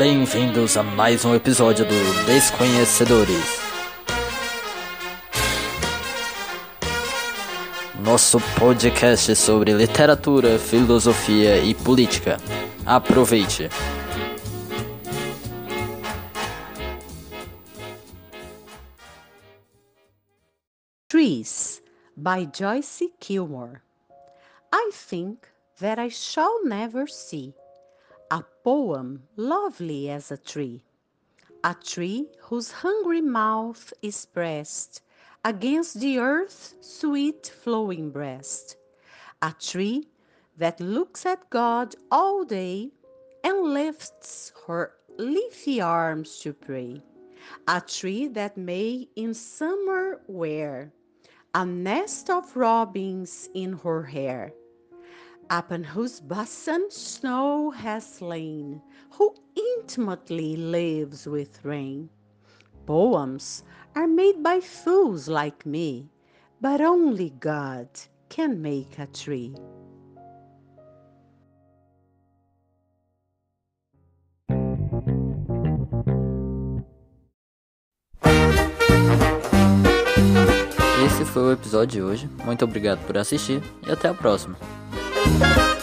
Bem-vindos a mais um episódio do Desconhecedores. Nosso podcast sobre literatura, filosofia e política. Aproveite! Trees by Joyce Kilmore. I think that I shall never see a poem lovely as a tree, a tree whose hungry mouth is pressed against the earth's sweet flowing breast, a tree that looks at God all day and lifts her leafy arms to pray, a tree that may in summer wear a nest of robins in her hair, upon whose bosom snow has lain, who intimately lives with rain. Poems are made by fools like me, but only God can make a tree. Esse foi o episódio de hoje. Muito obrigado por assistir e até a próxima. Thank you.